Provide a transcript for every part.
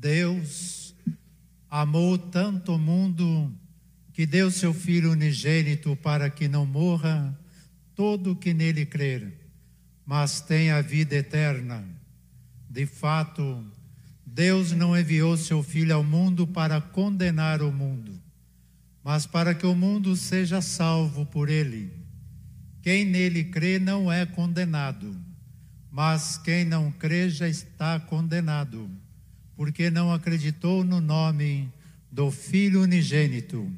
Deus amou tanto o mundo que deu seu Filho unigênito para que não morra todo que nele crer, mas tenha vida eterna. De fato, Deus não enviou seu Filho ao mundo para condenar o mundo, mas para que o mundo seja salvo por ele. Quem nele crê não é condenado, mas quem não crê já está condenado porque não acreditou no nome do Filho unigênito.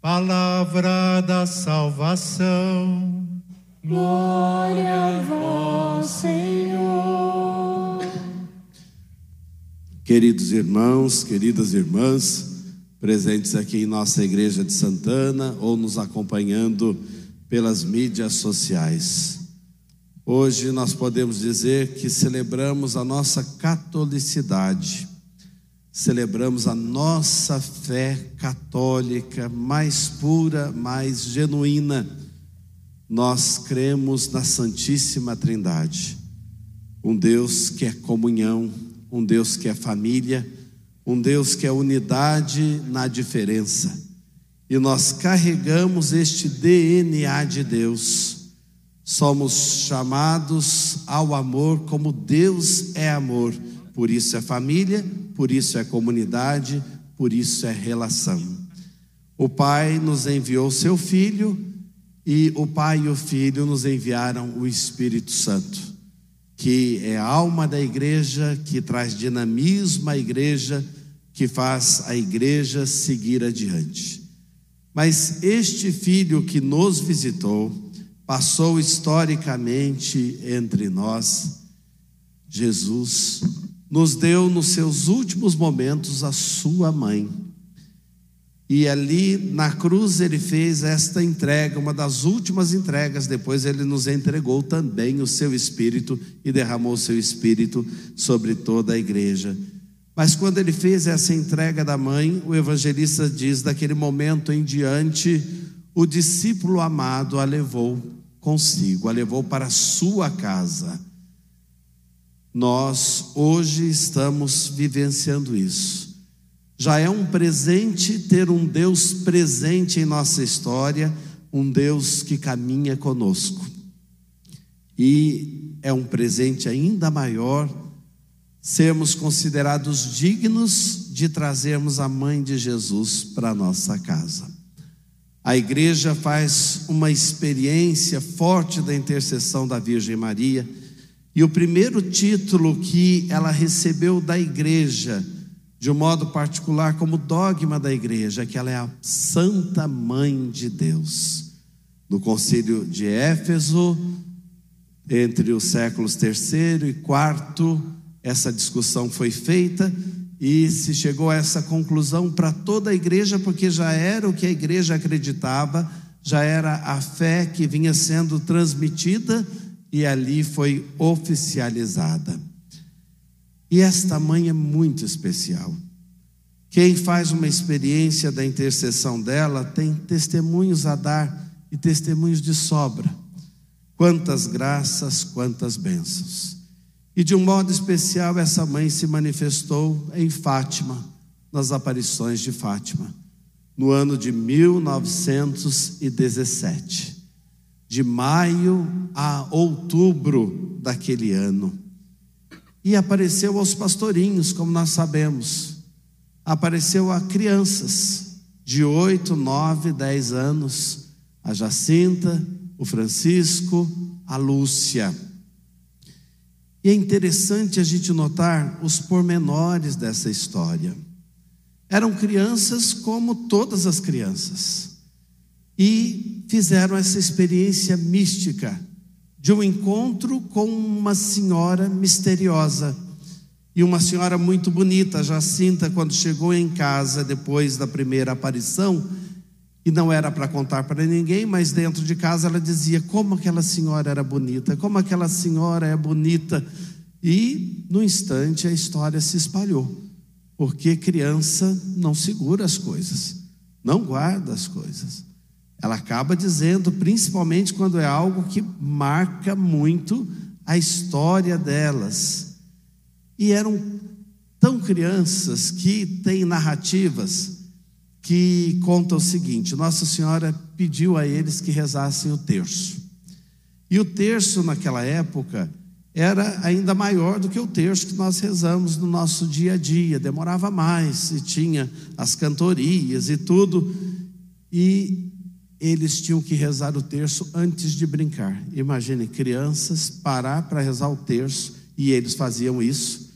Palavra da salvação. Glória a vós, Senhor. Queridos irmãos, queridas irmãs, presentes aqui em nossa igreja de Santana ou nos acompanhando pelas mídias sociais. Hoje nós podemos dizer que celebramos a nossa catolicidade, celebramos a nossa fé católica mais pura, mais genuína. Nós cremos na Santíssima Trindade, um Deus que é comunhão, um Deus que é família, um Deus que é unidade na diferença. E nós carregamos este DNA de Deus Somos chamados ao amor como Deus é amor. Por isso é família, por isso é comunidade, por isso é relação. O Pai nos enviou seu Filho e o Pai e o Filho nos enviaram o Espírito Santo, que é a alma da igreja, que traz dinamismo à igreja, que faz a igreja seguir adiante. Mas este Filho que nos visitou, passou historicamente entre nós, Jesus nos deu nos seus últimos momentos a sua mãe. E ali na cruz ele fez esta entrega, uma das últimas entregas. Depois ele nos entregou também o seu espírito e derramou o seu espírito sobre toda a igreja. Mas quando ele fez essa entrega da mãe, o evangelista diz: daquele momento em diante, o discípulo amado a levou consigo, a levou para sua casa. Nós hoje estamos vivenciando isso. Já é um presente ter um Deus presente em nossa história, um Deus que caminha conosco. E é um presente ainda maior sermos considerados dignos de trazermos a mãe de Jesus para nossa casa. A igreja faz uma experiência forte da intercessão da Virgem Maria. E o primeiro título que ela recebeu da igreja, de um modo particular, como dogma da igreja, é que ela é a Santa Mãe de Deus. No concílio de Éfeso, entre os séculos terceiro e quarto, essa discussão foi feita e se chegou a essa conclusão para toda a igreja, porque já era o que a igreja acreditava, já era a fé que vinha sendo transmitida e ali foi oficializada. E esta mãe é muito especial. Quem faz uma experiência da intercessão dela tem testemunhos a dar e testemunhos de sobra. Quantas graças, quantas bênçãos. E de um modo especial, essa mãe se manifestou em Fátima, nas aparições de Fátima, no ano de 1917, de maio a outubro daquele ano. E apareceu aos pastorinhos, como nós sabemos, apareceu a crianças de oito, nove, dez anos, a Jacinta, o Francisco, a Lúcia. E é interessante a gente notar os pormenores dessa história. Eram crianças como todas as crianças. E fizeram essa experiência mística de um encontro com uma senhora misteriosa. E uma senhora muito bonita, Jacinta, quando chegou em casa depois da primeira aparição, e não era para contar para ninguém, mas dentro de casa ela dizia como aquela senhora era bonita, como aquela senhora é bonita. E no instante a história se espalhou, porque criança não segura as coisas, não guarda as coisas. Ela acaba dizendo, principalmente quando é algo que marca muito a história delas. E eram tão crianças que têm narrativas que contam o seguinte: Nossa Senhora pediu a eles que rezassem o terço. E o terço naquela época era ainda maior do que o terço que nós rezamos no nosso dia a dia, demorava mais, e tinha as cantorias e tudo. E eles tinham que rezar o terço antes de brincar. Imagine crianças parar para rezar o terço e eles faziam isso.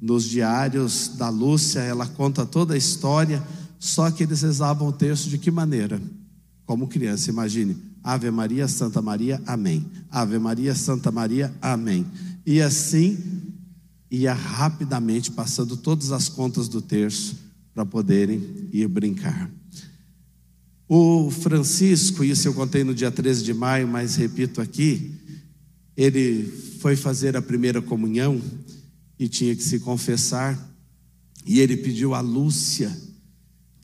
Nos diários da Lúcia, ela conta toda a história, só que eles rezavam o terço de que maneira? Como criança, imagine. Ave Maria, Santa Maria, Amém. Ave Maria, Santa Maria, Amém. E assim ia rapidamente passando todas as contas do terço para poderem ir brincar. O Francisco, isso eu contei no dia 13 de maio, mas repito aqui, ele foi fazer a primeira comunhão e tinha que se confessar, e ele pediu a Lúcia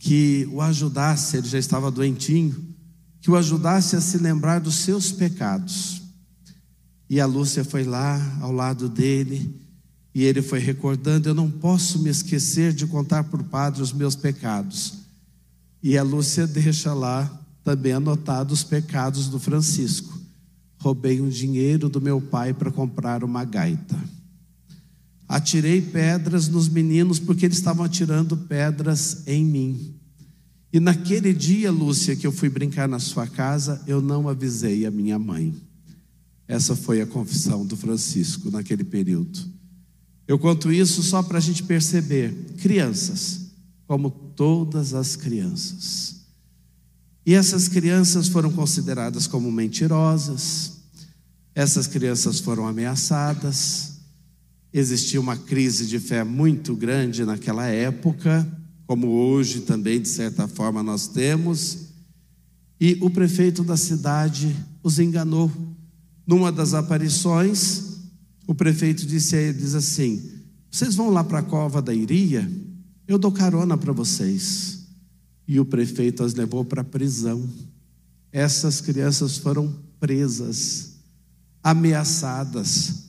que o ajudasse, ele já estava doentinho, que o ajudasse a se lembrar dos seus pecados. E a Lúcia foi lá ao lado dele, e ele foi recordando: Eu não posso me esquecer de contar para o padre os meus pecados. E a Lúcia deixa lá também anotados os pecados do Francisco. Roubei um dinheiro do meu pai para comprar uma gaita. Atirei pedras nos meninos porque eles estavam atirando pedras em mim. E naquele dia, Lúcia, que eu fui brincar na sua casa, eu não avisei a minha mãe. Essa foi a confissão do Francisco naquele período. Eu conto isso só para a gente perceber: crianças, como todas as crianças. E essas crianças foram consideradas como mentirosas, essas crianças foram ameaçadas, existia uma crise de fé muito grande naquela época, como hoje também, de certa forma, nós temos, e o prefeito da cidade os enganou. Numa das aparições, o prefeito disse a eles assim: Vocês vão lá para a cova da Iria? Eu dou carona para vocês. E o prefeito as levou para a prisão. Essas crianças foram presas, ameaçadas.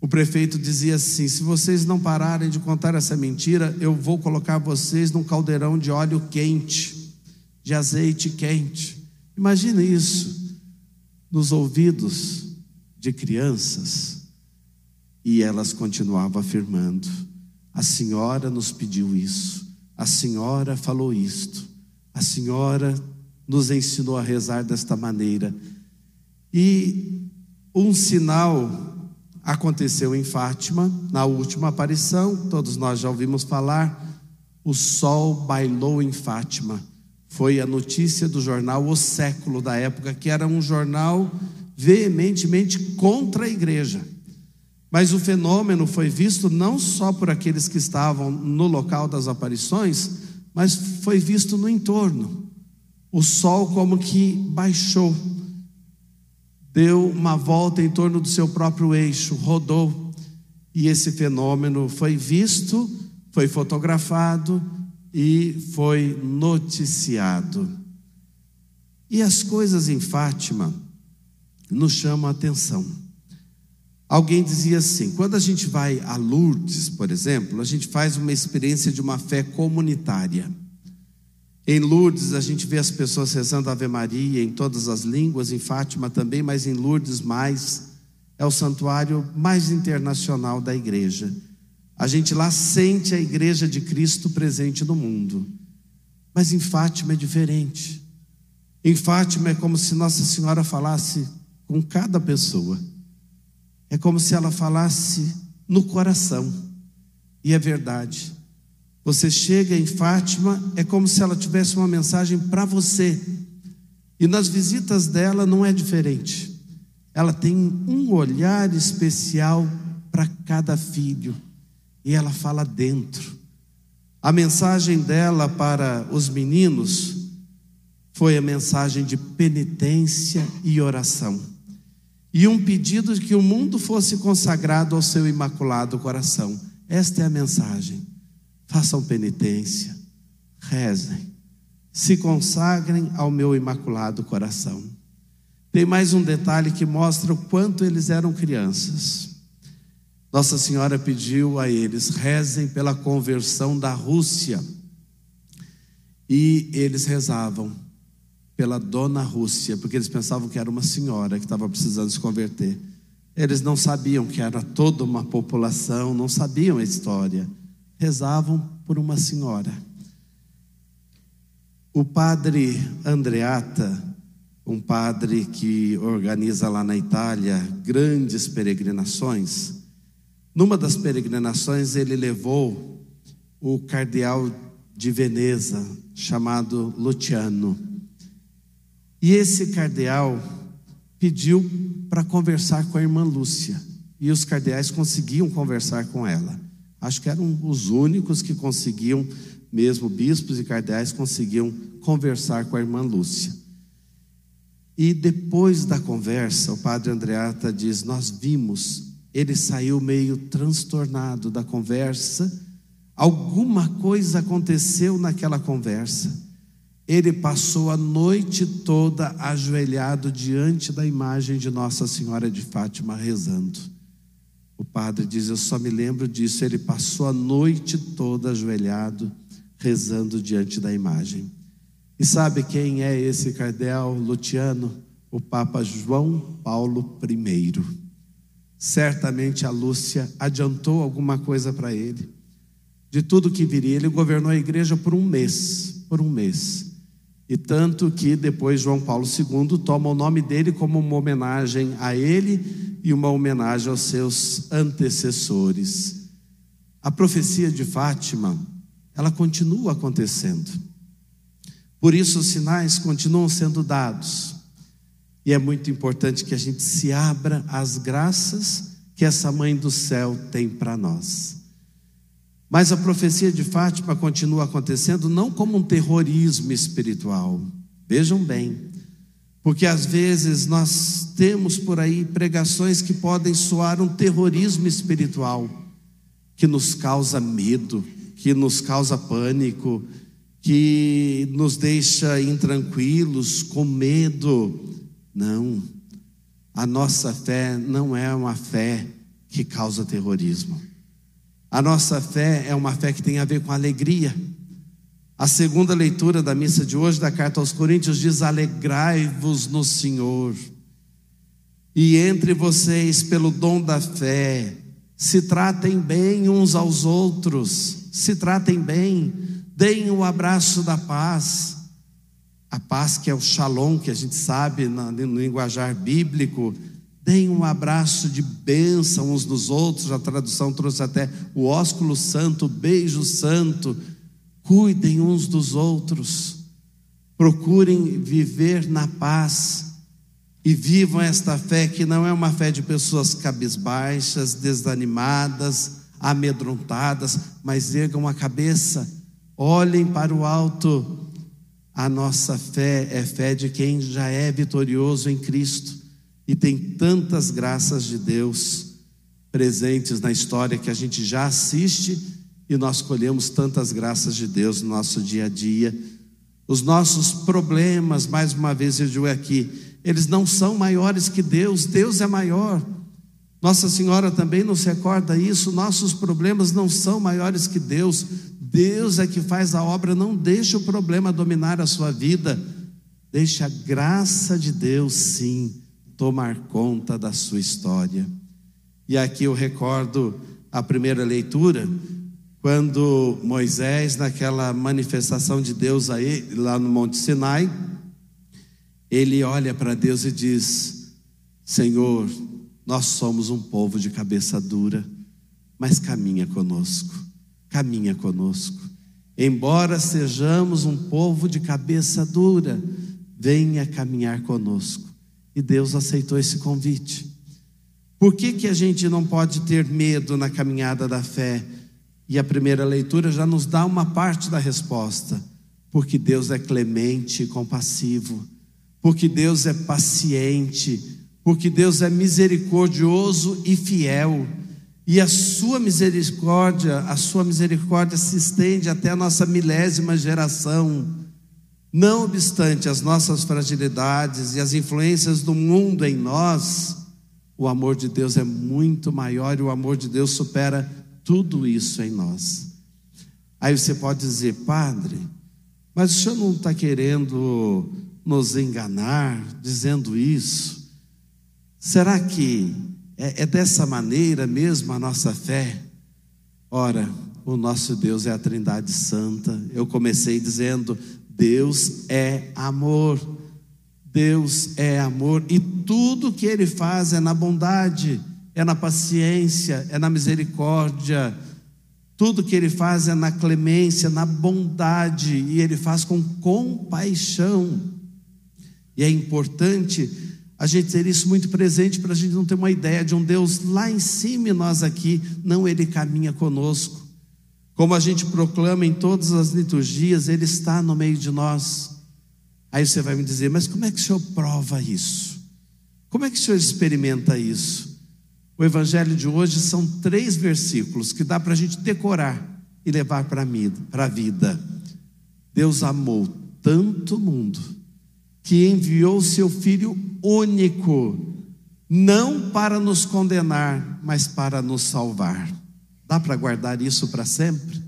O prefeito dizia assim: se vocês não pararem de contar essa mentira, eu vou colocar vocês num caldeirão de óleo quente, de azeite quente. Imagine isso nos ouvidos de crianças. E elas continuavam afirmando: a senhora nos pediu isso, a senhora falou isto, a senhora nos ensinou a rezar desta maneira. E um sinal aconteceu em Fátima, na última aparição, todos nós já ouvimos falar, o sol bailou em Fátima. Foi a notícia do jornal O Século da época, que era um jornal veementemente contra a igreja. Mas o fenômeno foi visto não só por aqueles que estavam no local das aparições, mas foi visto no entorno. O sol, como que baixou, deu uma volta em torno do seu próprio eixo, rodou, e esse fenômeno foi visto, foi fotografado e foi noticiado. E as coisas em Fátima nos chamam a atenção. Alguém dizia assim: quando a gente vai a Lourdes, por exemplo, a gente faz uma experiência de uma fé comunitária. Em Lourdes, a gente vê as pessoas rezando Ave Maria em todas as línguas, em Fátima também, mas em Lourdes mais. É o santuário mais internacional da igreja. A gente lá sente a igreja de Cristo presente no mundo. Mas em Fátima é diferente. Em Fátima é como se Nossa Senhora falasse com cada pessoa. É como se ela falasse no coração. E é verdade. Você chega em Fátima, é como se ela tivesse uma mensagem para você. E nas visitas dela não é diferente. Ela tem um olhar especial para cada filho. E ela fala dentro. A mensagem dela para os meninos foi a mensagem de penitência e oração. E um pedido de que o mundo fosse consagrado ao seu imaculado coração. Esta é a mensagem. Façam penitência, rezem, se consagrem ao meu imaculado coração. Tem mais um detalhe que mostra o quanto eles eram crianças. Nossa Senhora pediu a eles: rezem pela conversão da Rússia. E eles rezavam pela dona Rússia, porque eles pensavam que era uma senhora que estava precisando se converter. Eles não sabiam que era toda uma população, não sabiam a história. Rezavam por uma senhora. O padre Andreata, um padre que organiza lá na Itália grandes peregrinações, numa das peregrinações ele levou o cardeal de Veneza, chamado Luciano. E esse cardeal pediu para conversar com a irmã Lúcia. E os cardeais conseguiam conversar com ela. Acho que eram os únicos que conseguiam, mesmo bispos e cardeais, conseguiam conversar com a irmã Lúcia. E depois da conversa, o padre Andreata diz: Nós vimos, ele saiu meio transtornado da conversa, alguma coisa aconteceu naquela conversa. Ele passou a noite toda ajoelhado diante da imagem de Nossa Senhora de Fátima rezando. O padre diz: Eu só me lembro disso. Ele passou a noite toda ajoelhado, rezando diante da imagem. E sabe quem é esse cardeal Luciano? O Papa João Paulo I. Certamente a Lúcia adiantou alguma coisa para ele. De tudo que viria, ele governou a igreja por um mês, por um mês. E tanto que depois João Paulo II toma o nome dele como uma homenagem a ele e uma homenagem aos seus antecessores. A profecia de Fátima, ela continua acontecendo. Por isso os sinais continuam sendo dados. E é muito importante que a gente se abra às graças que essa mãe do céu tem para nós. Mas a profecia de Fátima continua acontecendo não como um terrorismo espiritual. Vejam bem, porque às vezes nós temos por aí pregações que podem soar um terrorismo espiritual, que nos causa medo, que nos causa pânico, que nos deixa intranquilos, com medo. Não, a nossa fé não é uma fé que causa terrorismo. A nossa fé é uma fé que tem a ver com alegria. A segunda leitura da missa de hoje, da carta aos Coríntios, diz: Alegrai-vos no Senhor. E entre vocês, pelo dom da fé, se tratem bem uns aos outros, se tratem bem, deem o abraço da paz. A paz que é o shalom, que a gente sabe no linguajar bíblico, Deem um abraço de bênção uns nos outros. A tradução trouxe até o ósculo santo, o beijo santo. Cuidem uns dos outros. Procurem viver na paz. E vivam esta fé que não é uma fé de pessoas cabisbaixas, desanimadas, amedrontadas, mas ergam a cabeça, olhem para o alto. A nossa fé é fé de quem já é vitorioso em Cristo e tem tantas graças de Deus presentes na história que a gente já assiste e nós colhemos tantas graças de Deus no nosso dia a dia. Os nossos problemas, mais uma vez eu digo aqui, eles não são maiores que Deus, Deus é maior. Nossa Senhora também nos recorda isso, nossos problemas não são maiores que Deus, Deus é que faz a obra, não deixe o problema dominar a sua vida, deixe a graça de Deus, sim, tomar conta da sua história. E aqui eu recordo a primeira leitura, quando Moisés, naquela manifestação de Deus aí, lá no Monte Sinai, ele olha para Deus e diz: Senhor, nós somos um povo de cabeça dura, mas caminha conosco. caminha conosco. Embora sejamos um povo de cabeça dura, venha caminhar conosco. E Deus aceitou esse convite. Por que, que a gente não pode ter medo na caminhada da fé? E a primeira leitura já nos dá uma parte da resposta. Porque Deus é clemente e compassivo, porque Deus é paciente, porque Deus é misericordioso e fiel. E a sua misericórdia, a sua misericórdia se estende até a nossa milésima geração. Não obstante as nossas fragilidades e as influências do mundo em nós, o amor de Deus é muito maior e o amor de Deus supera tudo isso em nós. Aí você pode dizer, Padre, mas o senhor não está querendo nos enganar dizendo isso? Será que é, é dessa maneira mesmo a nossa fé? Ora, o nosso Deus é a Trindade Santa. Eu comecei dizendo: Deus é amor. Deus é amor e tudo que Ele faz é na bondade, é na paciência, é na misericórdia tudo que ele faz é na clemência, na bondade, e ele faz com compaixão. E é importante a gente ter isso muito presente para a gente não ter uma ideia de um Deus lá em cima e nós aqui, não, ele caminha conosco. Como a gente proclama em todas as liturgias, ele está no meio de nós. Aí você vai me dizer, mas como é que o senhor prova isso? Como é que o senhor experimenta isso? O evangelho de hoje são três versículos que dá para a gente decorar e levar para a vida. Deus amou tanto o mundo que enviou seu Filho único, não para nos condenar, mas para nos salvar. Dá para guardar isso para sempre?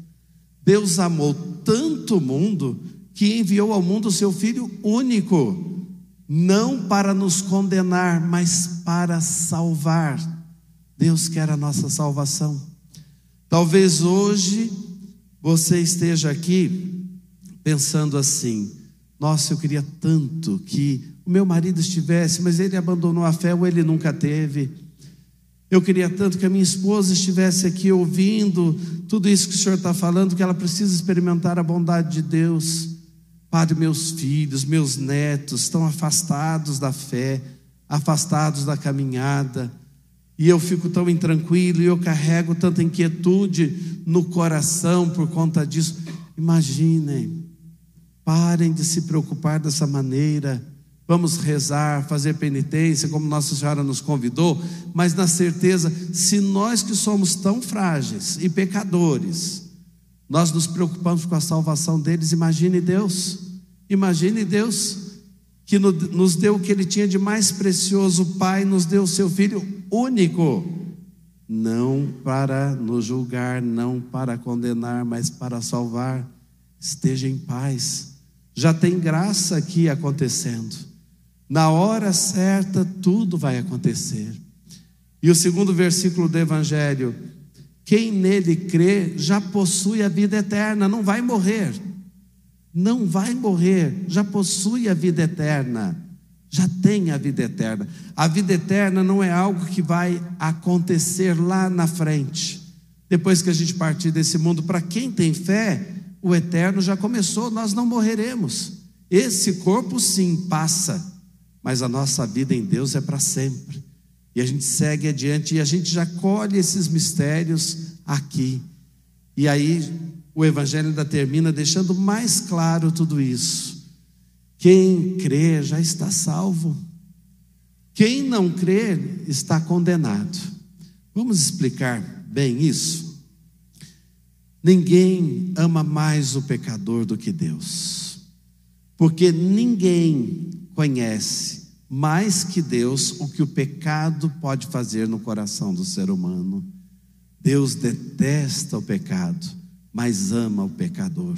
Deus amou tanto o mundo que enviou ao mundo seu Filho único, não para nos condenar, mas para salvar. Deus quer a nossa salvação. Talvez hoje você esteja aqui pensando assim: nossa, eu queria tanto que o meu marido estivesse, mas ele abandonou a fé ou ele nunca teve. Eu queria tanto que a minha esposa estivesse aqui ouvindo tudo isso que o Senhor está falando, que ela precisa experimentar a bondade de Deus. Padre, meus filhos, meus netos estão afastados da fé, afastados da caminhada e eu fico tão intranquilo e eu carrego tanta inquietude no coração por conta disso. Imaginem, parem de se preocupar dessa maneira. Vamos rezar, fazer penitência, como Nossa Senhora nos convidou, mas na certeza, se nós que somos tão frágeis e pecadores, nós nos preocupamos com a salvação deles, imagine Deus, imagine Deus que nos deu o que ele tinha de mais precioso, o Pai nos deu o seu Filho único, não para nos julgar, não para condenar, mas para salvar. Esteja em paz, já tem graça aqui acontecendo. Na hora certa, tudo vai acontecer. E o segundo versículo do Evangelho: quem nele crê já possui a vida eterna, não vai morrer não vai morrer, já possui a vida eterna, já tem a vida eterna. A vida eterna não é algo que vai acontecer lá na frente, depois que a gente partir desse mundo. Para quem tem fé, o eterno já começou, nós não morreremos. Esse corpo sim passa, mas a nossa vida em Deus é para sempre. E a gente segue adiante e a gente já colhe esses mistérios aqui. E aí o Evangelho ainda termina deixando mais claro tudo isso. Quem crê já está salvo. Quem não crê está condenado. Vamos explicar bem isso? Ninguém ama mais o pecador do que Deus, porque ninguém conhece mais que Deus o que o pecado pode fazer no coração do ser humano. Deus detesta o pecado mas ama o pecador.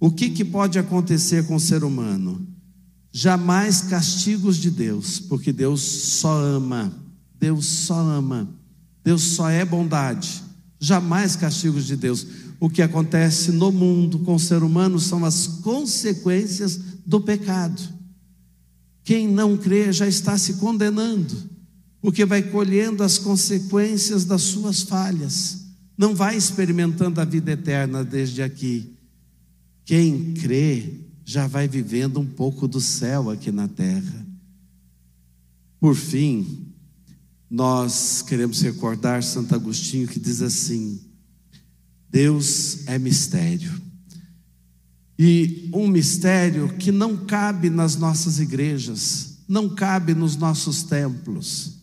O que, que pode acontecer com o ser humano? Jamais castigos de Deus, porque Deus só ama, Deus só ama, Deus só é bondade, jamais castigos de Deus. O que acontece no mundo com o ser humano são as consequências do pecado. Quem não crê já está se condenando, porque vai colhendo as consequências das suas falhas. não vai experimentando a vida eterna desde aqui. Quem crê já vai vivendo um pouco do céu aqui na terra. Por fim, nós queremos recordar Santo Agostinho que diz assim: Deus é mistério. E um mistério que não cabe nas nossas igrejas, não cabe nos nossos templos.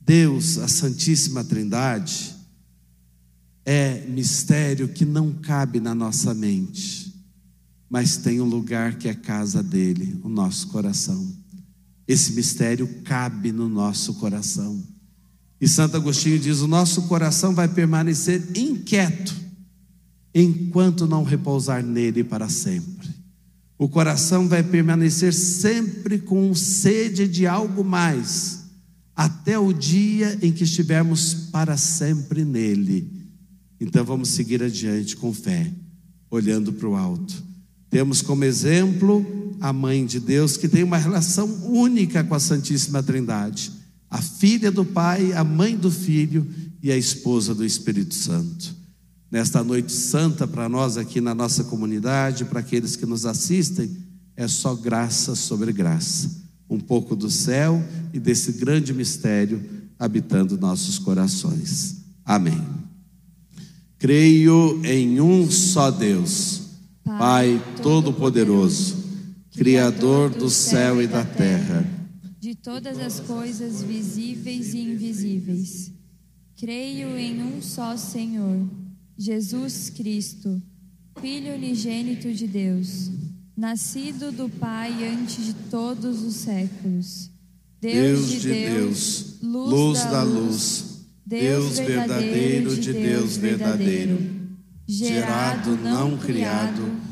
Deus, a Santíssima Trindade, é mistério que não cabe na nossa mente, mas tem um lugar que é casa dele, o nosso coração. Esse mistério cabe no nosso coração. E Santo Agostinho diz: o nosso coração vai permanecer inquieto enquanto não repousar nele para sempre. O coração vai permanecer sempre com sede de algo mais, até o dia em que estivermos para sempre nele. Então vamos seguir adiante com fé, olhando para o alto. Temos como exemplo a mãe de Deus, que tem uma relação única com a Santíssima Trindade, a filha do Pai, a mãe do Filho e a esposa do Espírito Santo. Nesta noite santa para nós aqui na nossa comunidade, para aqueles que nos assistem, é só graça sobre graça. Um pouco do céu e desse grande mistério habitando nossos corações. Amém. Creio em um só Deus, Pai Todo-Poderoso, Criador do céu e da terra, de todas as coisas visíveis e invisíveis. Creio em um só Senhor, Jesus Cristo, Filho unigênito de Deus, nascido do Pai antes de todos os séculos. Deus de Deus, luz da luz. Deus verdadeiro de Deus verdadeiro, gerado, não criado,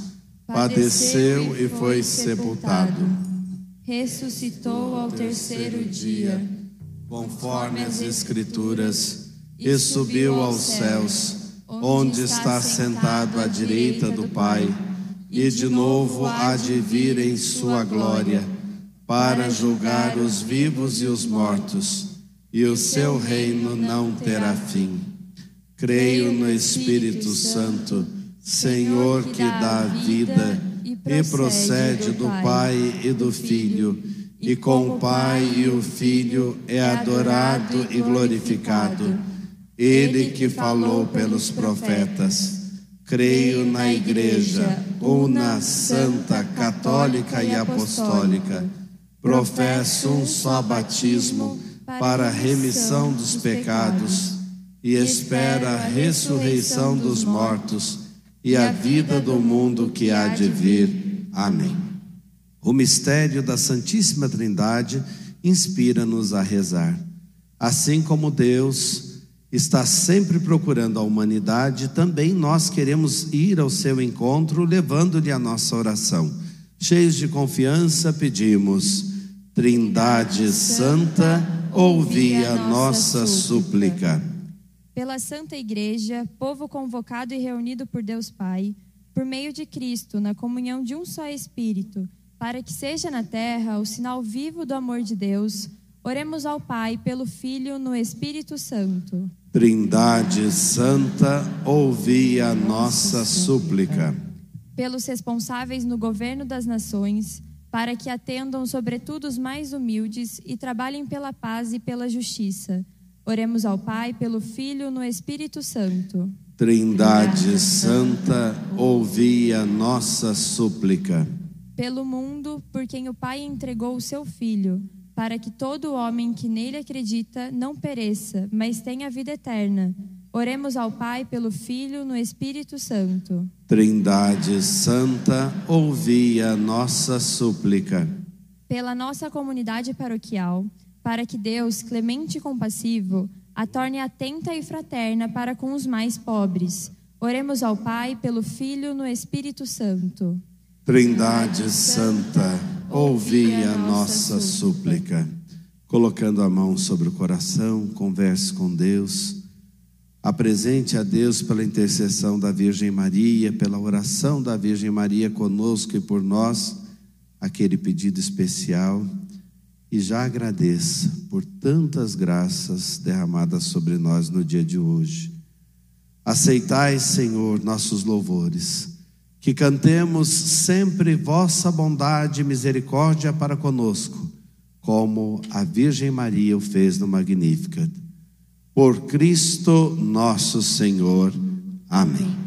padeceu e foi sepultado. Ressuscitou ao terceiro dia, conforme as Escrituras, e subiu aos céus, onde está sentado à direita do Pai, e de novo há de vir em sua glória, para julgar os vivos e os mortos e o seu reino não terá fim. Creio no Espírito Santo, Senhor que dá vida e procede do Pai e do Filho, e com o Pai e o Filho é adorado e glorificado. Ele que falou pelos profetas. Creio na Igreja, una, santa, católica e apostólica. Professo um só batismo para a remissão dos pecados e espera a ressurreição dos mortos e a vida do mundo que há de vir. Amém. O mistério da Santíssima Trindade inspira-nos a rezar. Assim como Deus está sempre procurando a humanidade, também nós queremos ir ao seu encontro, levando-lhe a nossa oração. Cheios de confiança, pedimos: Trindade Santa, ouvi a nossa súplica. Pela Santa Igreja, povo convocado e reunido por Deus Pai, por meio de Cristo, na comunhão de um só Espírito, para que seja na terra o sinal vivo do amor de Deus, oremos ao Pai pelo Filho no Espírito Santo. Trindade Santa, ouvi a nossa súplica. Pelos responsáveis no governo das nações, para que atendam sobretudo os mais humildes e trabalhem pela paz e pela justiça. Oremos ao Pai, pelo Filho, no Espírito Santo. Trindade Santa, ouvi a nossa súplica. Pelo mundo, por quem o Pai entregou o seu Filho, para que todo homem que nele acredita não pereça, mas tenha vida eterna. Oremos ao Pai pelo Filho no Espírito Santo. Trindade Santa, ouvi a nossa súplica. Pela nossa comunidade paroquial, para que Deus, clemente e compassivo, a torne atenta e fraterna para com os mais pobres. Oremos ao Pai pelo Filho no Espírito Santo. Trindade Santa, ouvi a nossa súplica. Colocando a mão sobre o coração, converse com Deus. Apresente a Deus pela intercessão da Virgem Maria, pela oração da Virgem Maria conosco e por nós, aquele pedido especial. E já agradeça por tantas graças derramadas sobre nós no dia de hoje. Aceitai, Senhor, nossos louvores, que cantemos sempre vossa bondade e misericórdia para conosco, como a Virgem Maria o fez no Magnificat. Por Cristo nosso Senhor. Amém.